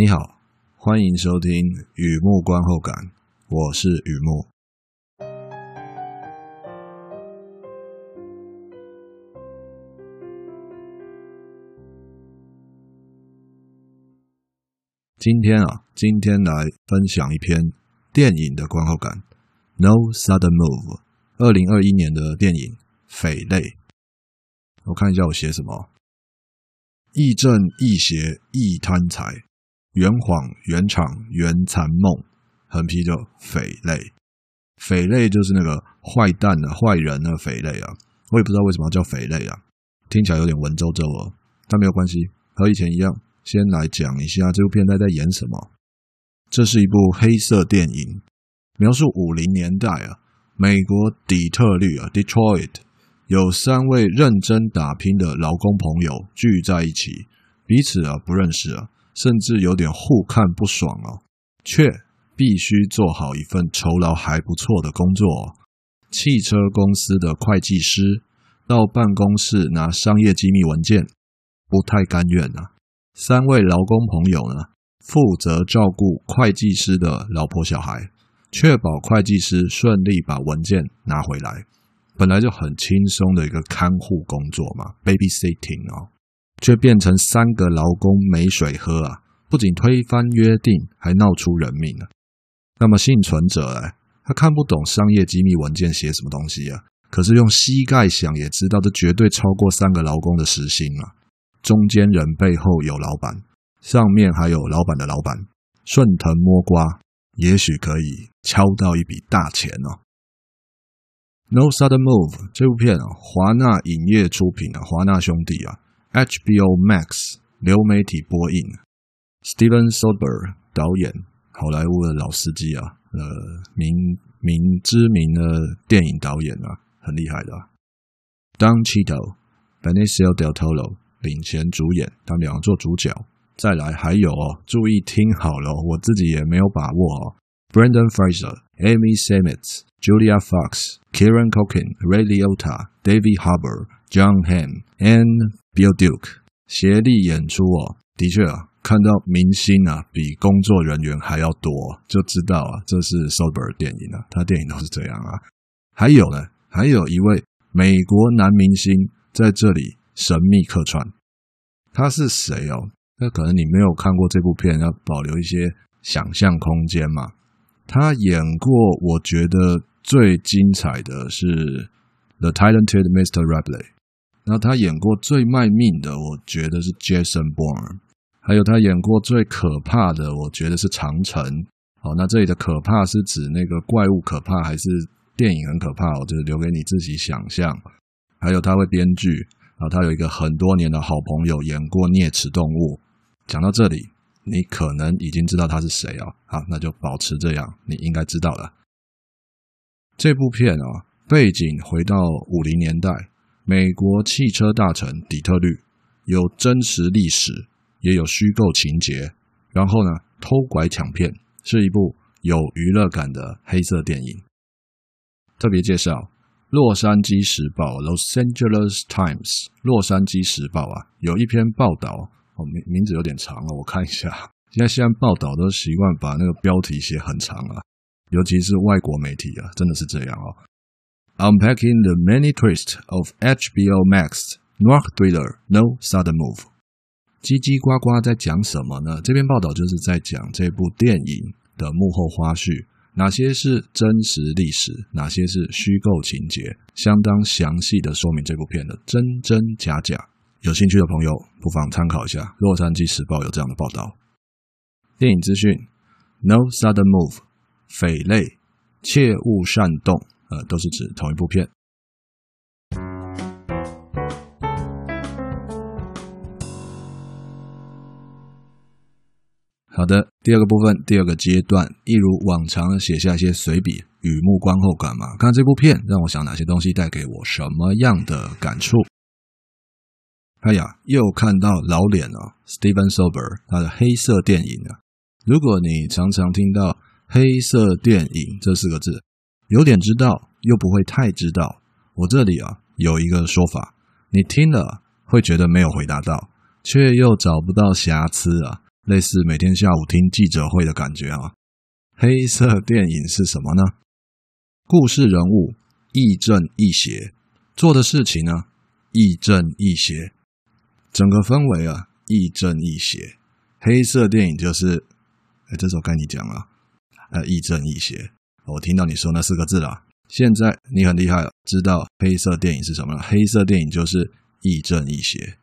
你好，欢迎收听雨幕观后感，我是雨幕。今天啊，今天来分享一篇电影的观后感，《No Sudden Move》，二零二一年的电影《匪类》。我看一下我写什么：亦正亦邪亦贪财。圆谎、圆场、圆残梦，横批就匪类。匪类就是那个坏蛋的、坏人的匪类啊！我也不知道为什么要叫匪类啊，听起来有点文绉绉哦。但没有关系，和以前一样，先来讲一下这部片在在演什么。这是一部黑色电影，描述五零年代啊，美国底特律啊 （Detroit） 有三位认真打拼的劳工朋友聚在一起，彼此啊不认识啊。甚至有点互看不爽哦，却必须做好一份酬劳还不错的工作哦。汽车公司的会计师到办公室拿商业机密文件，不太甘愿啊。三位劳工朋友呢，负责照顾会计师的老婆小孩，确保会计师顺利把文件拿回来。本来就很轻松的一个看护工作嘛，babysitting 哦。却变成三个劳工没水喝啊！不仅推翻约定，还闹出人命了。那么幸存者哎，他看不懂商业机密文件写什么东西啊，可是用膝盖想也知道，这绝对超过三个劳工的时薪啊！中间人背后有老板，上面还有老板的老板，顺藤摸瓜，也许可以敲到一笔大钱哦。No Sudden Move 这部片啊，华纳影业出品啊，华纳兄弟啊。HBO Max 流媒体播映，Steven Soderbergh 导演，好莱坞的老司机啊，呃，名名知名的电影导演啊，很厉害的。Don Cheadle、Benicio del Toro 领衔主演，他们两个做主角。再来还有哦，注意听好了，我自己也没有把握哦。Brendan Fraser、Amy Sammet、Julia Fox、Kieran Culkin、Ray Liotta、David Harbour、John Hamm and Bill Duke 协力演出哦，的确啊，看到明星啊比工作人员还要多，就知道啊，这是 Soderbergh 电影啊，他电影都是这样啊。还有呢，还有一位美国男明星在这里神秘客串，他是谁哦？那可能你没有看过这部片，要保留一些想象空间嘛。他演过，我觉得最精彩的是《The Talented Mr. Ripley》。那他演过最卖命的，我觉得是 Jason Bourne，还有他演过最可怕的，我觉得是长城。好，那这里的可怕是指那个怪物可怕，还是电影很可怕？我就留给你自己想象。还有他会编剧，然后他有一个很多年的好朋友演过《啮齿动物》。讲到这里，你可能已经知道他是谁哦。好，那就保持这样，你应该知道了。这部片啊，背景回到五零年代。美国汽车大城底特律有真实历史，也有虚构情节。然后呢，偷拐抢骗是一部有娱乐感的黑色电影。特别介绍《洛杉矶时报》（Los Angeles Times）。洛杉矶时报啊，有一篇报道，哦，名名字有点长了，我看一下。现在现在报道都习惯把那个标题写很长啊，尤其是外国媒体啊，真的是这样哦。Unpacking the many twists of HBO Max noir thriller No Sudden Move，叽叽呱呱在讲什么呢？这篇报道就是在讲这部电影的幕后花絮，哪些是真实历史，哪些是虚构情节，相当详细的说明这部片的真真假假。有兴趣的朋友不妨参考一下《洛杉矶时报》有这样的报道。电影资讯：No Sudden Move，匪类，切勿擅动。呃，都是指同一部片。好的，第二个部分，第二个阶段，一如往常写下一些随笔，雨幕观后感嘛。看这部片让我想哪些东西带给我什么样的感触？哎呀，又看到老脸了，Steven Sober 他的黑色电影啊。如果你常常听到“黑色电影”这四个字，有点知道，又不会太知道。我这里啊有一个说法，你听了会觉得没有回答到，却又找不到瑕疵啊，类似每天下午听记者会的感觉啊。黑色电影是什么呢？故事人物亦正亦邪，做的事情呢亦正亦邪，整个氛围啊亦正亦邪。黑色电影就是，哎，这首该你讲了，呃，亦正亦邪。我听到你说那四个字了，现在你很厉害了，知道黑色电影是什么了？黑色电影就是亦正亦邪。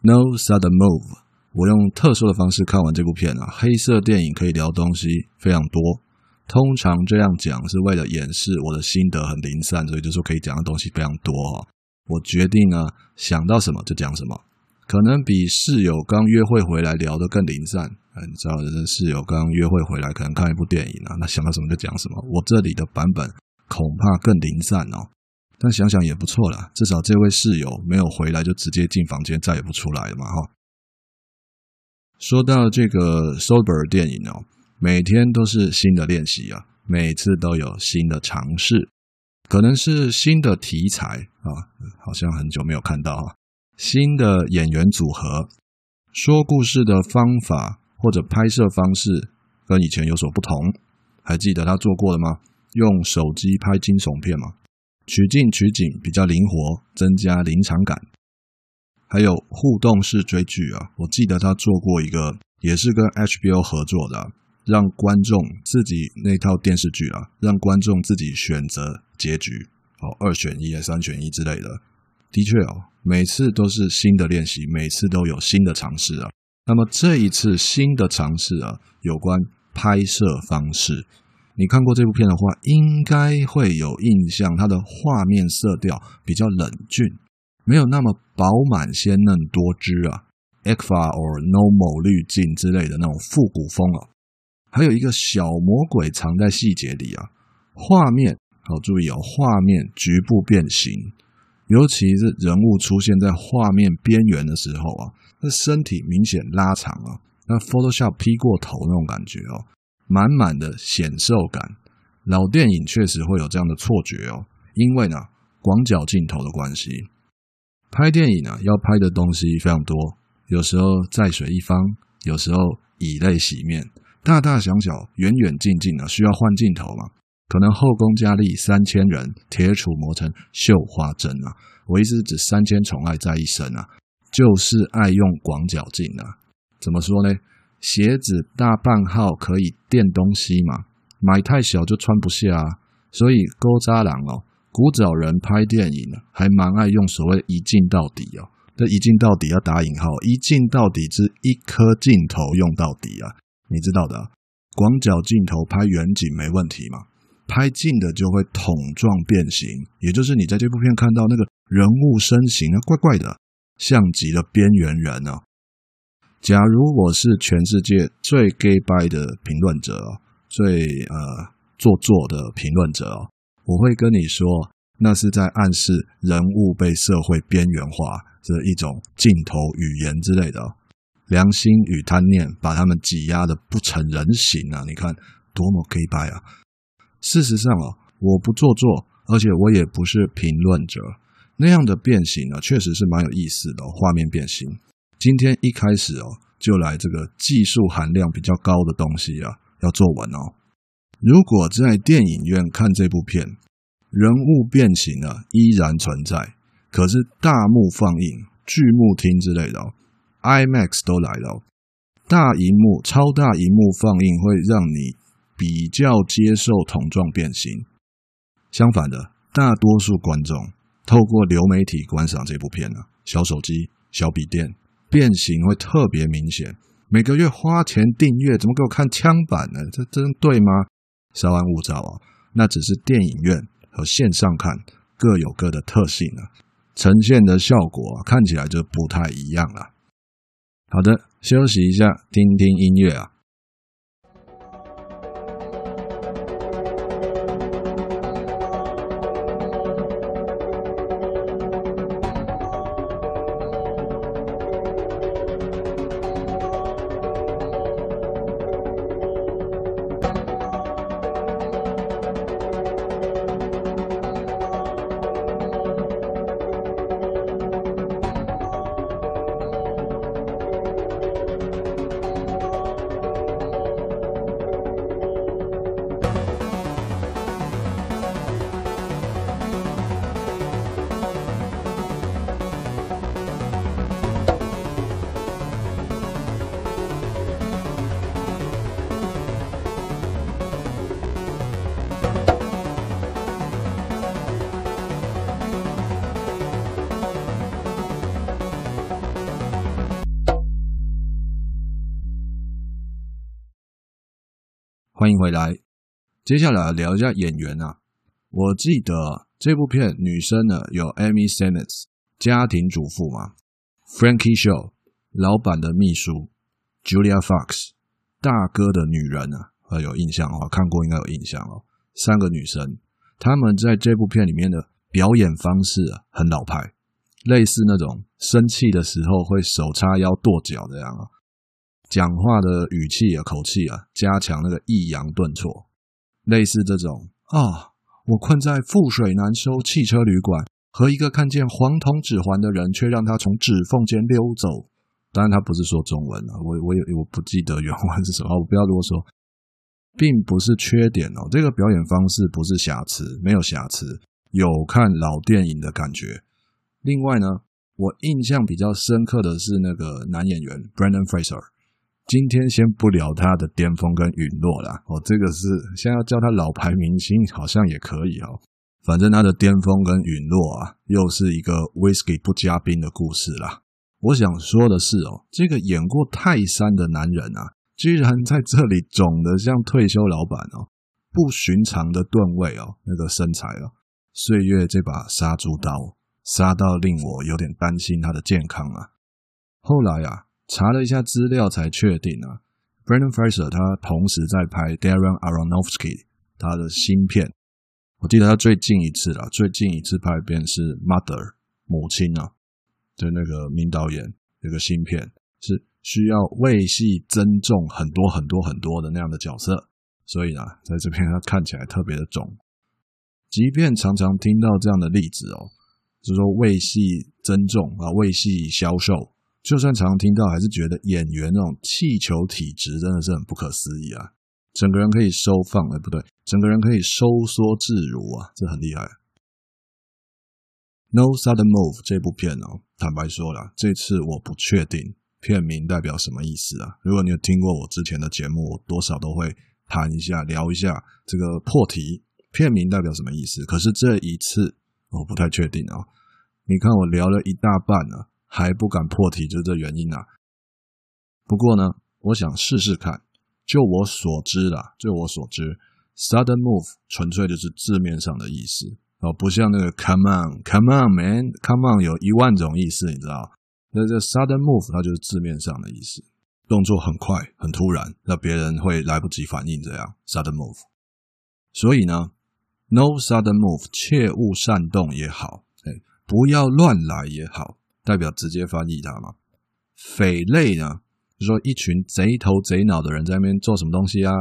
No sudden move。我用特殊的方式看完这部片啊，黑色电影可以聊东西非常多。通常这样讲是为了掩饰我的心得很零散，所以就说可以讲的东西非常多哈。我决定呢，想到什么就讲什么。可能比室友刚约会回来聊得更零散，你知道，这室友刚约会回来，可能看一部电影啊，那想到什么就讲什么。我这里的版本恐怕更零散哦，但想想也不错啦，至少这位室友没有回来就直接进房间，再也不出来了嘛哈。说到这个 sober 电影哦，每天都是新的练习啊，每次都有新的尝试，可能是新的题材啊，好像很久没有看到啊。新的演员组合，说故事的方法或者拍摄方式跟以前有所不同。还记得他做过的吗？用手机拍惊悚片嘛，取景取景比较灵活，增加临场感。还有互动式追剧啊，我记得他做过一个，也是跟 HBO 合作的，让观众自己那套电视剧啊，让观众自己选择结局，哦，二选一、三选一之类的。的确哦。每次都是新的练习，每次都有新的尝试啊。那么这一次新的尝试啊，有关拍摄方式。你看过这部片的话，应该会有印象。它的画面色调比较冷峻，没有那么饱满鲜嫩多汁啊，ECFA or normal 滤镜之类的那种复古风啊。还有一个小魔鬼藏在细节里啊。画面好注意哦，画面局部变形。尤其是人物出现在画面边缘的时候啊，那身体明显拉长啊，那 Photoshop P 过头那种感觉哦，满满的显瘦感。老电影确实会有这样的错觉哦，因为呢，广角镜头的关系，拍电影呢要拍的东西非常多，有时候在水一方，有时候以泪洗面，大大小小，远远近近啊，需要换镜头嘛。可能后宫佳丽三千人，铁杵磨成绣花针啊！我意思指三千宠爱在一身啊，就是爱用广角镜啊。怎么说呢？鞋子大半号可以垫东西嘛，买太小就穿不下啊。所以古早人哦，古早人拍电影呢，还蛮爱用所谓一镜到底哦。这一镜到底要打引号，一镜到底是一颗镜头用到底啊，你知道的啊。广角镜头拍远景没问题嘛。拍近的就会桶状变形，也就是你在这部片看到那个人物身形啊，怪怪的，像极了边缘人啊。假如我是全世界最 gay 掰的评论者，最呃做作的评论者，我会跟你说，那是在暗示人物被社会边缘化这一种镜头语言之类的。良心与贪念把他们挤压得不成人形啊！你看多么 gay 掰啊！事实上啊，我不做作，而且我也不是评论者。那样的变形呢，确实是蛮有意思的哦，画面变形。今天一开始哦，就来这个技术含量比较高的东西啊，要做完哦。如果在电影院看这部片，人物变形呢依然存在，可是大幕放映、巨幕厅之类的哦，IMAX 都来了，大荧幕、超大荧幕放映会让你。比较接受桶状变形，相反的，大多数观众透过流媒体观赏这部片呢，小手机、小笔电变形会特别明显。每个月花钱订阅，怎么给我看枪版呢？这真对吗？稍安勿躁啊，那只是电影院和线上看各有各的特性啊，呈现的效果看起来就不太一样了。好的，休息一下，听听音乐啊。欢迎回来。接下来聊一下演员啊。我记得这部片女生呢有 Amy Sennett，家庭主妇嘛；Frankie Shaw，老板的秘书；Julia Fox，大哥的女人啊，有印象哦，看过应该有印象哦。三个女生，她们在这部片里面的表演方式啊，很老派，类似那种生气的时候会手叉腰跺脚这样啊。讲话的语气啊、口气啊，加强那个抑扬顿挫，类似这种啊，我困在覆水难收汽车旅馆，和一个看见黄铜指环的人，却让他从指缝间溜走。当然，他不是说中文啊，我我也我不记得原文是什么，我不要啰嗦，并不是缺点哦。这个表演方式不是瑕疵，没有瑕疵，有看老电影的感觉。另外呢，我印象比较深刻的是那个男演员 Brendan Fraser。今天先不聊他的巅峰跟陨落啦，哦，这个是现在要叫他老牌明星好像也可以哦。反正他的巅峰跟陨落啊，又是一个 whisky 不加冰的故事啦。我想说的是哦，这个演过泰山的男人啊，居然在这里肿得像退休老板哦，不寻常的吨位哦，那个身材哦，岁月这把杀猪刀，杀到令我有点担心他的健康啊。后来啊。查了一下资料才确定啊，Brendan Fraser 他同时在拍 Darren Aronofsky 他的新片，我记得他最近一次了，最近一次拍片是 Mother 母亲啊，就那个名导演那个新片是需要为戏增重很多很多很多的那样的角色，所以呢，在这片他看起来特别的肿，即便常常听到这样的例子哦，就是说为戏增重啊，为戏消瘦。就算常常听到，还是觉得演员那种气球体质真的是很不可思议啊！整个人可以收放，哎，不对，整个人可以收缩自如啊，这很厉害。No Sudden Move 这部片哦，坦白说了，这次我不确定片名代表什么意思啊。如果你有听过我之前的节目，我多少都会谈一下、聊一下这个破题，片名代表什么意思。可是这一次我不太确定啊。你看我聊了一大半了。还不敢破题，就这原因啊。不过呢，我想试试看。就我所知啦，就我所知，sudden move 纯粹就是字面上的意思哦，不像那个 come on，come on man，come on 有一万种意思，你知道？那这 sudden move 它就是字面上的意思，动作很快、很突然，那别人会来不及反应，这样 sudden move。所以呢，no sudden move，切勿擅动也好，哎，不要乱来也好。代表直接翻译它嘛？匪类呢？就说一群贼头贼脑的人在那边做什么东西啊？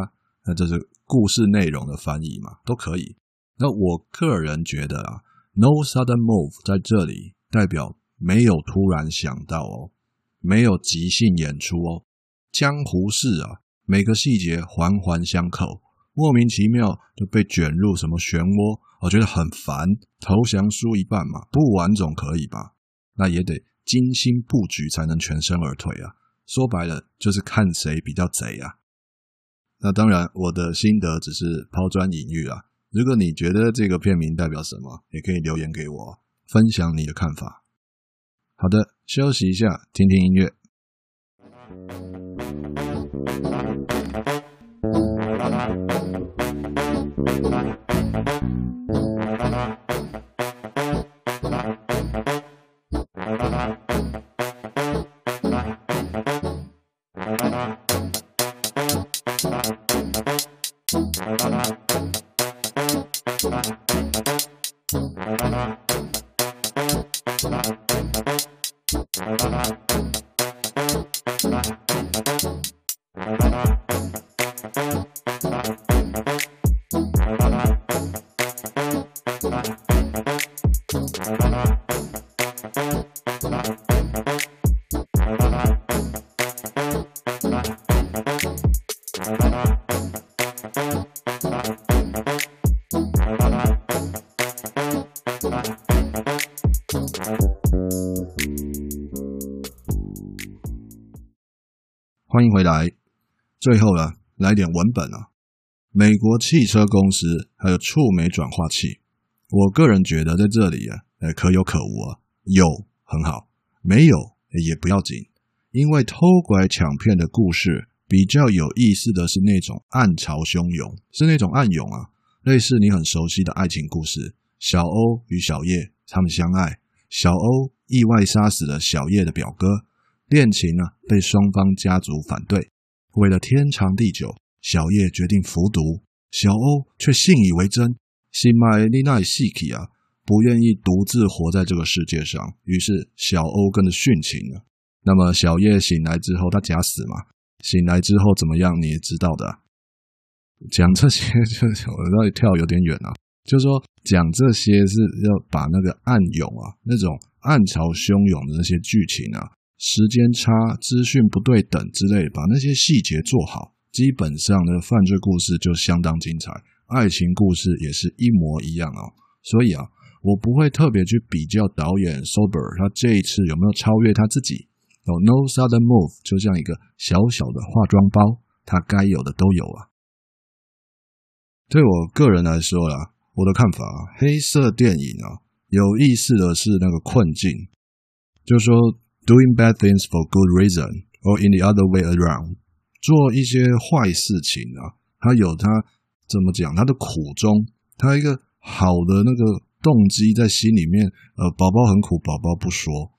那这是故事内容的翻译嘛？都可以。那我个人觉得啊，no sudden move 在这里代表没有突然想到哦，没有即兴演出哦，江湖事啊，每个细节环环相扣，莫名其妙就被卷入什么漩涡，我觉得很烦。投降输一半嘛，不玩总可以吧？那也得精心布局才能全身而退啊！说白了就是看谁比较贼啊！那当然，我的心得只是抛砖引玉啊。如果你觉得这个片名代表什么，也可以留言给我，分享你的看法。好的，休息一下，听听音乐。欢迎回来。最后呢，来点文本啊。美国汽车公司还有触媒转化器，我个人觉得在这里啊，呃，可有可无啊。有很好，没有也不要紧，因为偷拐抢骗的故事比较有意思的是那种暗潮汹涌，是那种暗涌啊，类似你很熟悉的爱情故事。小欧与小叶他们相爱，小欧意外杀死了小叶的表哥，恋情呢被双方家族反对。为了天长地久，小叶决定服毒，小欧却信以为真，心麦丽奈西奇啊，不愿意独自活在这个世界上，于是小欧跟着殉情了。那么小叶醒来之后，他假死嘛？醒来之后怎么样？你也知道的啊。讲这些就 我那里跳有点远啊，就是说讲这些是要把那个暗涌啊，那种暗潮汹涌的那些剧情啊，时间差、资讯不对等之类，把那些细节做好，基本上呢，犯罪故事就相当精彩，爱情故事也是一模一样啊。所以啊，我不会特别去比较导演 Sober 他这一次有没有超越他自己。有 No Sudden Move 就像一个小小的化妆包，它该有的都有啊。对我个人来说啦，我的看法啊，黑色电影啊，有意思的是那个困境，就是说 doing bad things for good reason or in the other way around，做一些坏事情啊，它有它怎么讲，它的苦衷，它一个好的那个动机在心里面，呃，宝宝很苦，宝宝不说。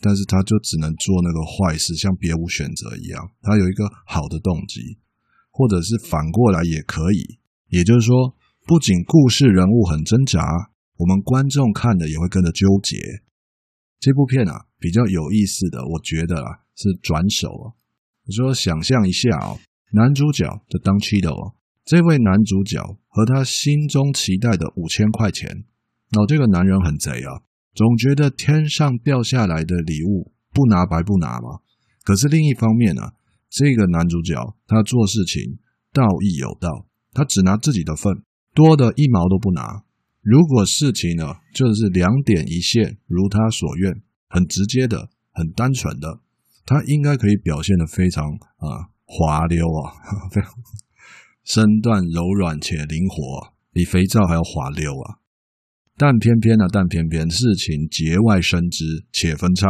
但是他就只能做那个坏事，像别无选择一样。他有一个好的动机，或者是反过来也可以。也就是说，不仅故事人物很挣扎，我们观众看的也会跟着纠结。这部片啊，比较有意思的，我觉得啊，是转手啊。你说想象一下哦，男主角的 Don Cheadle 哦，这位男主角和他心中期待的五千块钱，哦，这个男人很贼啊。总觉得天上掉下来的礼物不拿白不拿嘛。可是另一方面呢，这个男主角他做事情道义有道，他只拿自己的份，多的一毛都不拿。如果事情呢就是两点一线，如他所愿，很直接的，很单纯的，他应该可以表现得非常啊滑溜啊，非常身段柔软且灵活，比肥皂还要滑溜啊。但偏偏呢、啊，但偏偏事情节外生枝且分叉，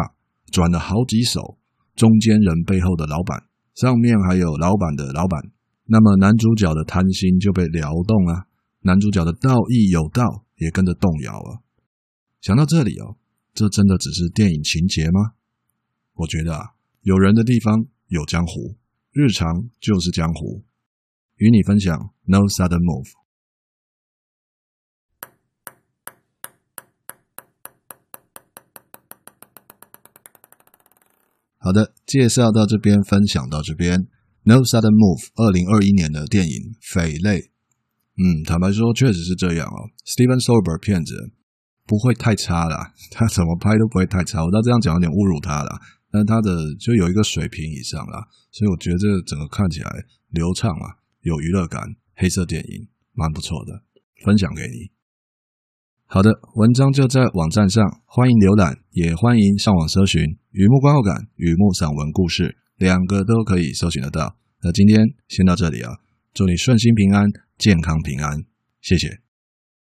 转了好几手，中间人背后的老板，上面还有老板的老板，那么男主角的贪心就被撩动了，男主角的道义有道也跟着动摇了。想到这里哦，这真的只是电影情节吗？我觉得啊，有人的地方有江湖，日常就是江湖。与你分享，No sudden move。好的，介绍到这边，分享到这边。No Sudden Move，二零二一年的电影《匪类》。嗯，坦白说，确实是这样哦。Steven Soderbergh 片子不会太差啦，他怎么拍都不会太差。我知道这样讲有点侮辱他啦，但他的就有一个水平以上啦，所以我觉得这整个看起来流畅啊，有娱乐感，黑色电影蛮不错的，分享给你。好的，文章就在网站上，欢迎浏览，也欢迎上网搜寻《雨幕观后感》《雨幕散文故事》，两个都可以搜寻得到。那今天先到这里啊，祝你顺心平安，健康平安，谢谢。